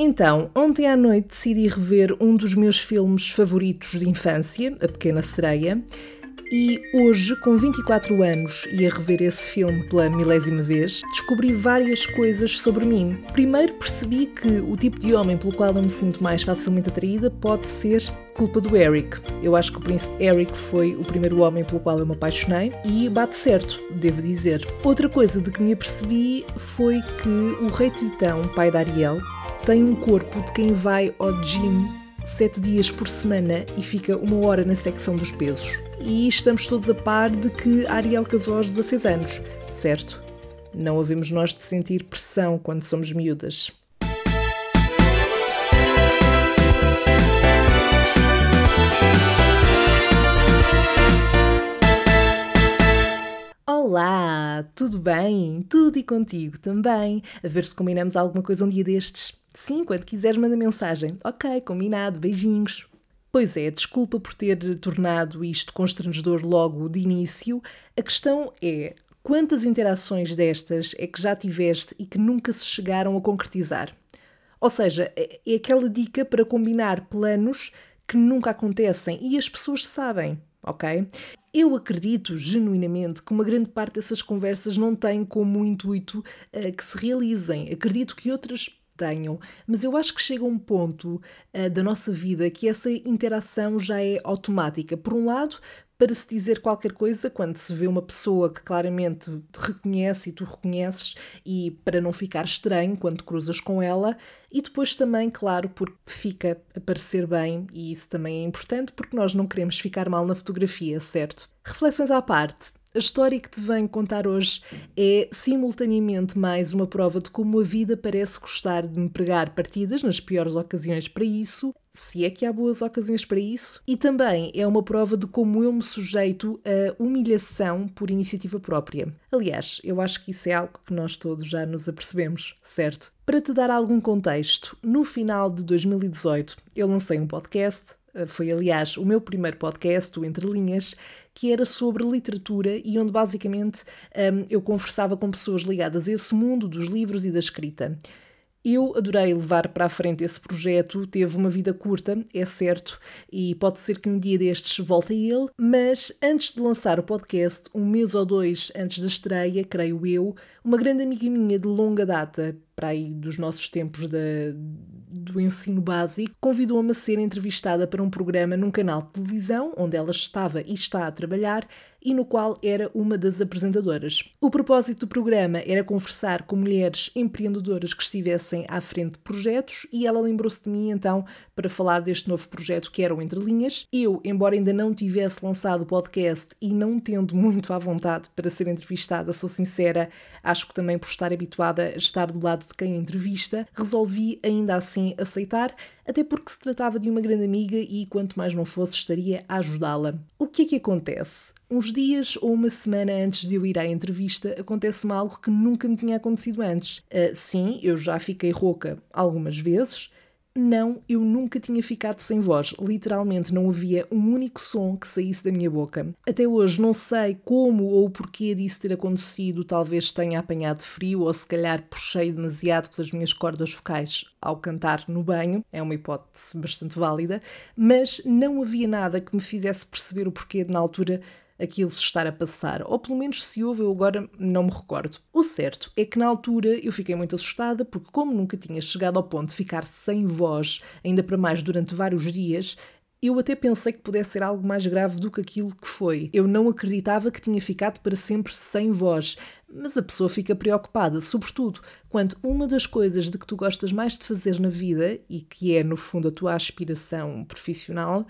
Então, ontem à noite decidi rever um dos meus filmes favoritos de infância, A Pequena Sereia, e hoje, com 24 anos e a rever esse filme pela milésima vez, descobri várias coisas sobre mim. Primeiro percebi que o tipo de homem pelo qual eu me sinto mais facilmente atraída pode ser culpa do Eric. Eu acho que o príncipe Eric foi o primeiro homem pelo qual eu me apaixonei e bate certo, devo dizer. Outra coisa de que me apercebi foi que o rei Tritão, pai da Ariel, tem um corpo de quem vai ao gym sete dias por semana e fica uma hora na secção dos pesos. E estamos todos a par de que Ariel casou aos 16 anos, certo? Não havemos nós de sentir pressão quando somos miúdas. Olá, tudo bem? Tudo e contigo também? A ver se combinamos alguma coisa um dia destes. Sim, quando quiseres, manda mensagem. Ok, combinado, beijinhos. Pois é, desculpa por ter tornado isto constrangedor logo de início. A questão é: quantas interações destas é que já tiveste e que nunca se chegaram a concretizar? Ou seja, é, é aquela dica para combinar planos que nunca acontecem e as pessoas sabem, ok? Eu acredito genuinamente que uma grande parte dessas conversas não tem como intuito uh, que se realizem. Acredito que outras tenham, mas eu acho que chega um ponto uh, da nossa vida que essa interação já é automática. Por um lado, para se dizer qualquer coisa quando se vê uma pessoa que claramente te reconhece e tu reconheces, e para não ficar estranho quando cruzas com ela, e depois também, claro, porque fica a parecer bem, e isso também é importante porque nós não queremos ficar mal na fotografia, certo? Reflexões à parte. A história que te venho contar hoje é simultaneamente mais uma prova de como a vida parece gostar de me pregar partidas nas piores ocasiões para isso, se é que há boas ocasiões para isso, e também é uma prova de como eu me sujeito a humilhação por iniciativa própria. Aliás, eu acho que isso é algo que nós todos já nos apercebemos, certo? Para te dar algum contexto, no final de 2018 eu lancei um podcast, eh, foi aliás o meu primeiro podcast, o Entre Linhas, que era sobre literatura e onde basicamente um, eu conversava com pessoas ligadas a esse mundo dos livros e da escrita. Eu adorei levar para a frente esse projeto, teve uma vida curta, é certo, e pode ser que um dia destes volte a ele, mas antes de lançar o podcast, um mês ou dois antes da estreia, creio eu, uma grande amiga minha de longa data, para aí dos nossos tempos do ensino básico, convidou-me a ser entrevistada para um programa num canal de televisão onde ela estava e está a trabalhar e no qual era uma das apresentadoras. O propósito do programa era conversar com mulheres empreendedoras que estivessem à frente de projetos e ela lembrou-se de mim então para falar deste novo projeto que era o Entre Linhas. Eu, embora ainda não tivesse lançado o podcast e não tendo muito à vontade para ser entrevistada, sou sincera, acho que também por estar habituada a estar do lado de quem entrevista, resolvi ainda assim aceitar até porque se tratava de uma grande amiga e quanto mais não fosse, estaria a ajudá-la. O que é que acontece? Uns dias ou uma semana antes de eu ir à entrevista, acontece-me algo que nunca me tinha acontecido antes. Uh, sim, eu já fiquei rouca algumas vezes, não, eu nunca tinha ficado sem voz. Literalmente não havia um único som que saísse da minha boca. Até hoje não sei como ou porquê disso ter acontecido. Talvez tenha apanhado frio ou se calhar puxei demasiado pelas minhas cordas vocais ao cantar no banho. É uma hipótese bastante válida. Mas não havia nada que me fizesse perceber o porquê de, na altura aquilo se estar a passar, ou pelo menos se houve, eu agora não me recordo. O certo é que na altura eu fiquei muito assustada, porque, como nunca tinha chegado ao ponto de ficar sem voz, ainda para mais durante vários dias, eu até pensei que pudesse ser algo mais grave do que aquilo que foi. Eu não acreditava que tinha ficado para sempre sem voz. Mas a pessoa fica preocupada, sobretudo quando uma das coisas de que tu gostas mais de fazer na vida, e que é, no fundo, a tua aspiração profissional,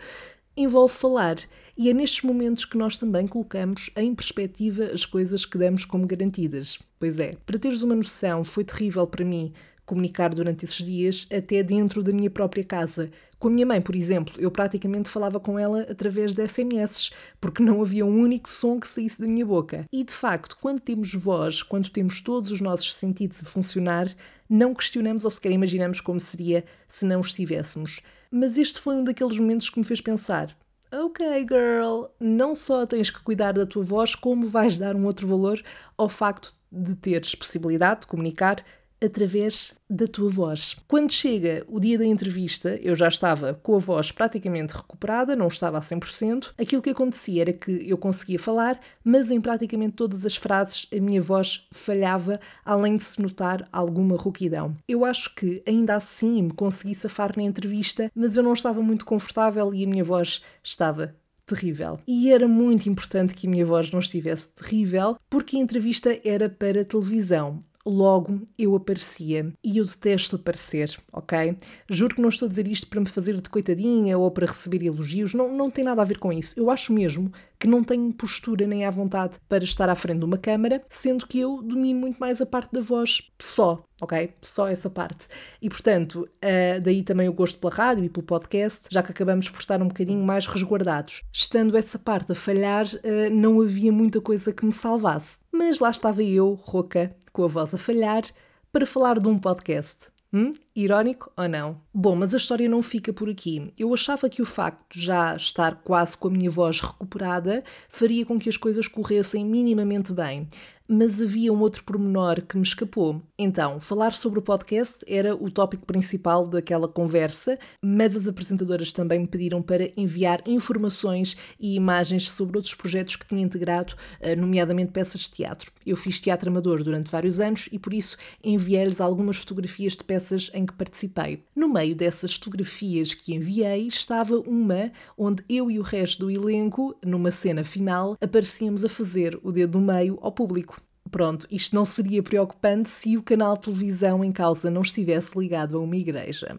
envolve falar. E é nestes momentos que nós também colocamos em perspectiva as coisas que damos como garantidas. Pois é, para teres uma noção, foi terrível para mim comunicar durante esses dias, até dentro da minha própria casa. Com a minha mãe, por exemplo, eu praticamente falava com ela através de SMS, porque não havia um único som que saísse da minha boca. E de facto, quando temos voz, quando temos todos os nossos sentidos a funcionar, não questionamos ou sequer imaginamos como seria se não estivéssemos. Mas este foi um daqueles momentos que me fez pensar: ok, girl, não só tens que cuidar da tua voz, como vais dar um outro valor ao facto de teres possibilidade de comunicar através da tua voz. Quando chega o dia da entrevista, eu já estava com a voz praticamente recuperada, não estava a 100%. Aquilo que acontecia era que eu conseguia falar, mas em praticamente todas as frases a minha voz falhava, além de se notar alguma rouquidão. Eu acho que ainda assim me consegui safar na entrevista, mas eu não estava muito confortável e a minha voz estava terrível. E era muito importante que a minha voz não estivesse terrível, porque a entrevista era para televisão logo eu aparecia. E eu detesto aparecer, ok? Juro que não estou a dizer isto para me fazer de coitadinha ou para receber elogios, não, não tem nada a ver com isso. Eu acho mesmo que não tenho postura nem à vontade para estar à frente de uma câmara, sendo que eu domino muito mais a parte da voz só, ok? Só essa parte. E portanto, uh, daí também o gosto pela rádio e pelo podcast, já que acabamos por estar um bocadinho mais resguardados. Estando essa parte a falhar, uh, não havia muita coisa que me salvasse. Mas lá estava eu, rouca, com a voz a falhar, para falar de um podcast. Hum? Irónico ou não? Bom, mas a história não fica por aqui. Eu achava que o facto de já estar quase com a minha voz recuperada faria com que as coisas corressem minimamente bem mas havia um outro pormenor que me escapou. Então, falar sobre o podcast era o tópico principal daquela conversa, mas as apresentadoras também me pediram para enviar informações e imagens sobre outros projetos que tinha integrado, eh, nomeadamente peças de teatro. Eu fiz teatro amador durante vários anos e por isso enviei-lhes algumas fotografias de peças em que participei. No meio dessas fotografias que enviei estava uma onde eu e o resto do elenco, numa cena final, aparecíamos a fazer o dedo do meio ao público. Pronto, isto não seria preocupante se o canal de televisão em causa não estivesse ligado a uma igreja.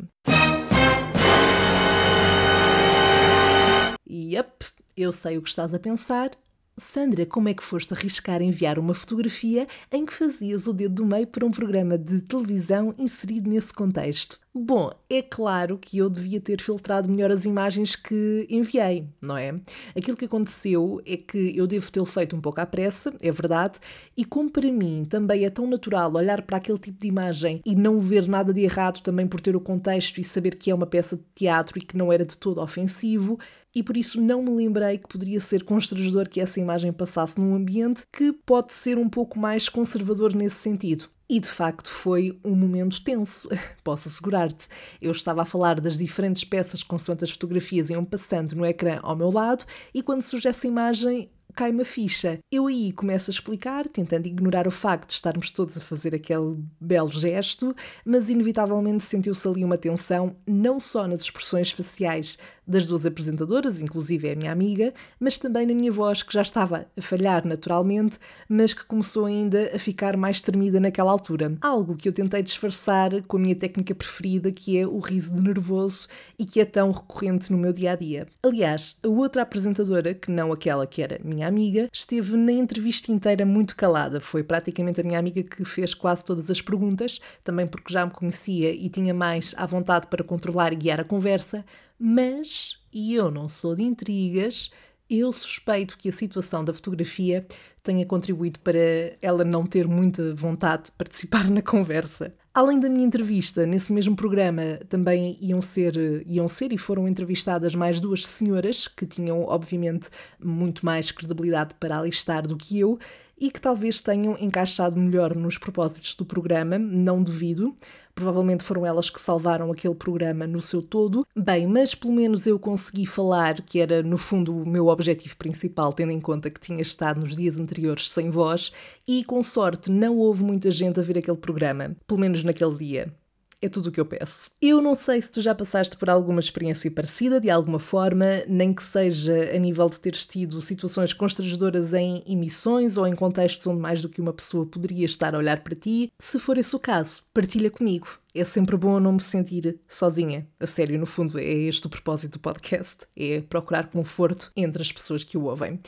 Yep, eu sei o que estás a pensar. Sandra, como é que foste arriscar enviar uma fotografia em que fazias o dedo do meio para um programa de televisão inserido nesse contexto? Bom, é claro que eu devia ter filtrado melhor as imagens que enviei, não é? Aquilo que aconteceu é que eu devo ter feito um pouco à pressa, é verdade, e como para mim também é tão natural olhar para aquele tipo de imagem e não ver nada de errado também por ter o contexto e saber que é uma peça de teatro e que não era de todo ofensivo, e por isso não me lembrei que poderia ser constrangedor que essa imagem passasse num ambiente que pode ser um pouco mais conservador nesse sentido. E de facto foi um momento tenso, posso assegurar-te. Eu estava a falar das diferentes peças consoante as fotografias iam passando no ecrã ao meu lado e quando surge essa imagem cai uma ficha. Eu aí começo a explicar, tentando ignorar o facto de estarmos todos a fazer aquele belo gesto, mas inevitavelmente sentiu-se ali uma tensão, não só nas expressões faciais das duas apresentadoras, inclusive é a minha amiga, mas também na minha voz, que já estava a falhar naturalmente, mas que começou ainda a ficar mais tremida naquela altura. Algo que eu tentei disfarçar com a minha técnica preferida, que é o riso de nervoso e que é tão recorrente no meu dia a dia. Aliás, a outra apresentadora, que não aquela que era minha amiga, esteve na entrevista inteira muito calada. Foi praticamente a minha amiga que fez quase todas as perguntas, também porque já me conhecia e tinha mais à vontade para controlar e guiar a conversa, mas, e eu não sou de intrigas, eu suspeito que a situação da fotografia tenha contribuído para ela não ter muita vontade de participar na conversa. Além da minha entrevista, nesse mesmo programa também iam ser, iam ser e foram entrevistadas mais duas senhoras que tinham, obviamente, muito mais credibilidade para alistar do que eu e que talvez tenham encaixado melhor nos propósitos do programa, não duvido. Provavelmente foram elas que salvaram aquele programa no seu todo. Bem, mas pelo menos eu consegui falar, que era no fundo o meu objetivo principal, tendo em conta que tinha estado nos dias anteriores sem voz, e com sorte não houve muita gente a ver aquele programa, pelo menos naquele dia. É tudo o que eu peço. Eu não sei se tu já passaste por alguma experiência parecida, de alguma forma, nem que seja a nível de teres tido situações constrangedoras em emissões ou em contextos onde mais do que uma pessoa poderia estar a olhar para ti. Se for esse o caso, partilha comigo. É sempre bom não me sentir sozinha. A sério, no fundo, é este o propósito do podcast: é procurar conforto entre as pessoas que o ouvem.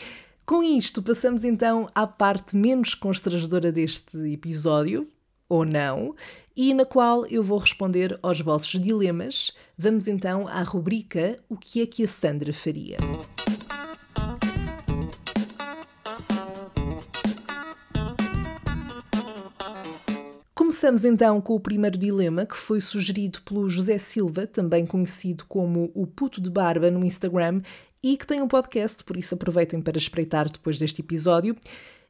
Com isto, passamos então à parte menos constrangedora deste episódio, ou não, e na qual eu vou responder aos vossos dilemas. Vamos então à rubrica O que é que a Sandra faria? Começamos então com o primeiro dilema que foi sugerido pelo José Silva, também conhecido como o Puto de Barba no Instagram, e que tem um podcast, por isso aproveitem para espreitar depois deste episódio.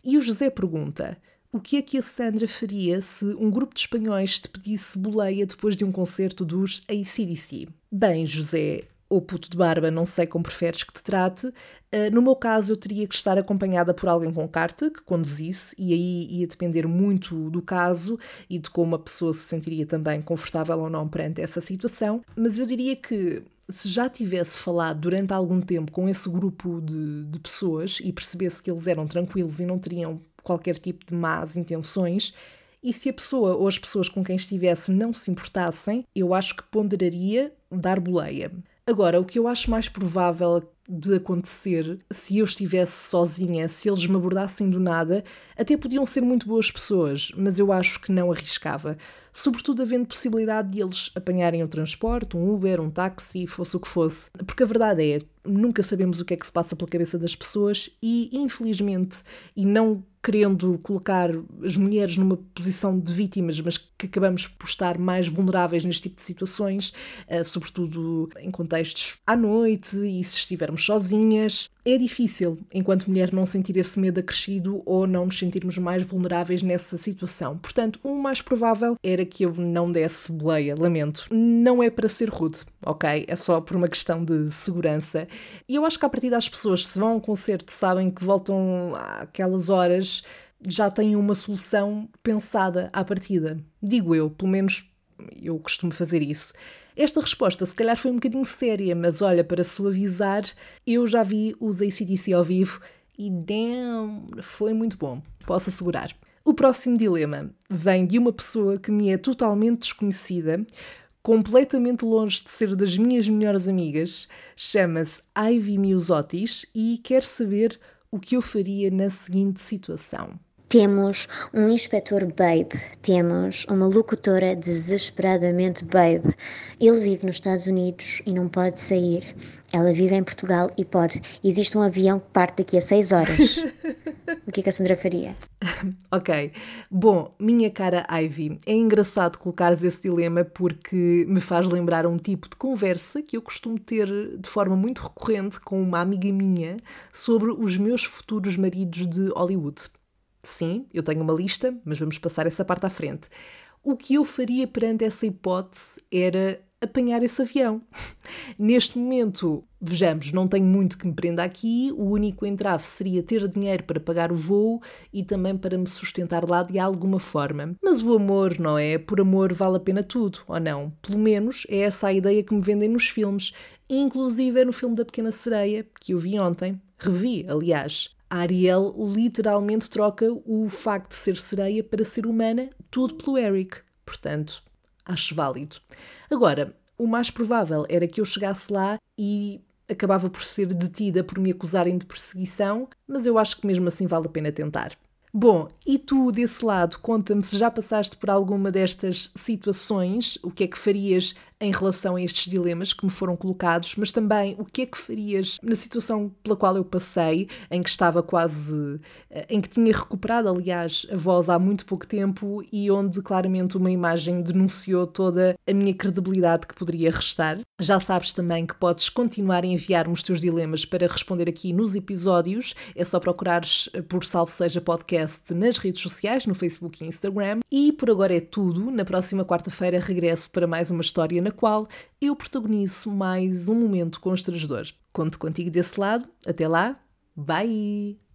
E o José pergunta: O que é que a Sandra faria se um grupo de espanhóis te pedisse boleia depois de um concerto dos ACDC? Bem, José, ou puto de barba, não sei como preferes que te trate. Uh, no meu caso, eu teria que estar acompanhada por alguém com carta que conduzisse, e aí ia depender muito do caso e de como a pessoa se sentiria também confortável ou não perante essa situação. Mas eu diria que se já tivesse falado durante algum tempo com esse grupo de, de pessoas e percebesse que eles eram tranquilos e não teriam qualquer tipo de más intenções, e se a pessoa ou as pessoas com quem estivesse não se importassem, eu acho que ponderaria dar boleia. Agora, o que eu acho mais provável de acontecer se eu estivesse sozinha, se eles me abordassem do nada, até podiam ser muito boas pessoas, mas eu acho que não arriscava. Sobretudo havendo possibilidade de eles apanharem o transporte, um Uber, um táxi, fosse o que fosse. Porque a verdade é, nunca sabemos o que é que se passa pela cabeça das pessoas e, infelizmente, e não querendo colocar as mulheres numa posição de vítimas, mas que acabamos por estar mais vulneráveis neste tipo de situações, uh, sobretudo em contextos à noite e se estivermos sozinhas. É difícil, enquanto mulher, não sentir esse medo acrescido ou não nos sentirmos mais vulneráveis nessa situação. Portanto, o mais provável era que eu não desse boleia, lamento. Não é para ser rude, ok? É só por uma questão de segurança. E eu acho que a partir das pessoas, se vão a um concerto, sabem que voltam àquelas horas, já têm uma solução pensada à partida. Digo eu, pelo menos eu costumo fazer isso. Esta resposta se calhar foi um bocadinho séria, mas olha, para suavizar, eu já vi os ACDC ao vivo e damn, foi muito bom, posso assegurar. O próximo dilema vem de uma pessoa que me é totalmente desconhecida, completamente longe de ser das minhas melhores amigas, chama-se Ivy Miusotis e quer saber o que eu faria na seguinte situação. Temos um inspetor babe, temos uma locutora desesperadamente babe. Ele vive nos Estados Unidos e não pode sair. Ela vive em Portugal e pode. Existe um avião que parte daqui a 6 horas. o que é que a Sandra faria? ok. Bom, minha cara Ivy, é engraçado colocares esse dilema porque me faz lembrar um tipo de conversa que eu costumo ter de forma muito recorrente com uma amiga minha sobre os meus futuros maridos de Hollywood. Sim, eu tenho uma lista, mas vamos passar essa parte à frente. O que eu faria perante essa hipótese era apanhar esse avião. Neste momento, vejamos, não tenho muito que me prenda aqui, o único entrave seria ter dinheiro para pagar o voo e também para me sustentar lá de alguma forma. Mas o amor, não é? Por amor vale a pena tudo, ou não? Pelo menos é essa a ideia que me vendem nos filmes, inclusive é no filme da Pequena Sereia, que eu vi ontem, revi, aliás. A Ariel literalmente troca o facto de ser sereia para ser humana, tudo pelo Eric. Portanto, acho válido. Agora, o mais provável era que eu chegasse lá e acabava por ser detida por me acusarem de perseguição, mas eu acho que mesmo assim vale a pena tentar. Bom, e tu desse lado, conta-me se já passaste por alguma destas situações, o que é que farias em relação a estes dilemas que me foram colocados, mas também o que é que farias na situação pela qual eu passei, em que estava quase. Eh, em que tinha recuperado, aliás, a voz há muito pouco tempo e onde claramente uma imagem denunciou toda a minha credibilidade que poderia restar. Já sabes também que podes continuar a enviar-me os teus dilemas para responder aqui nos episódios. É só procurares por Salve Seja Podcast nas redes sociais, no Facebook e Instagram. E por agora é tudo. Na próxima quarta-feira regresso para mais uma história na na qual eu protagonizo mais um momento constrangedor. Conto contigo desse lado. Até lá. Bye!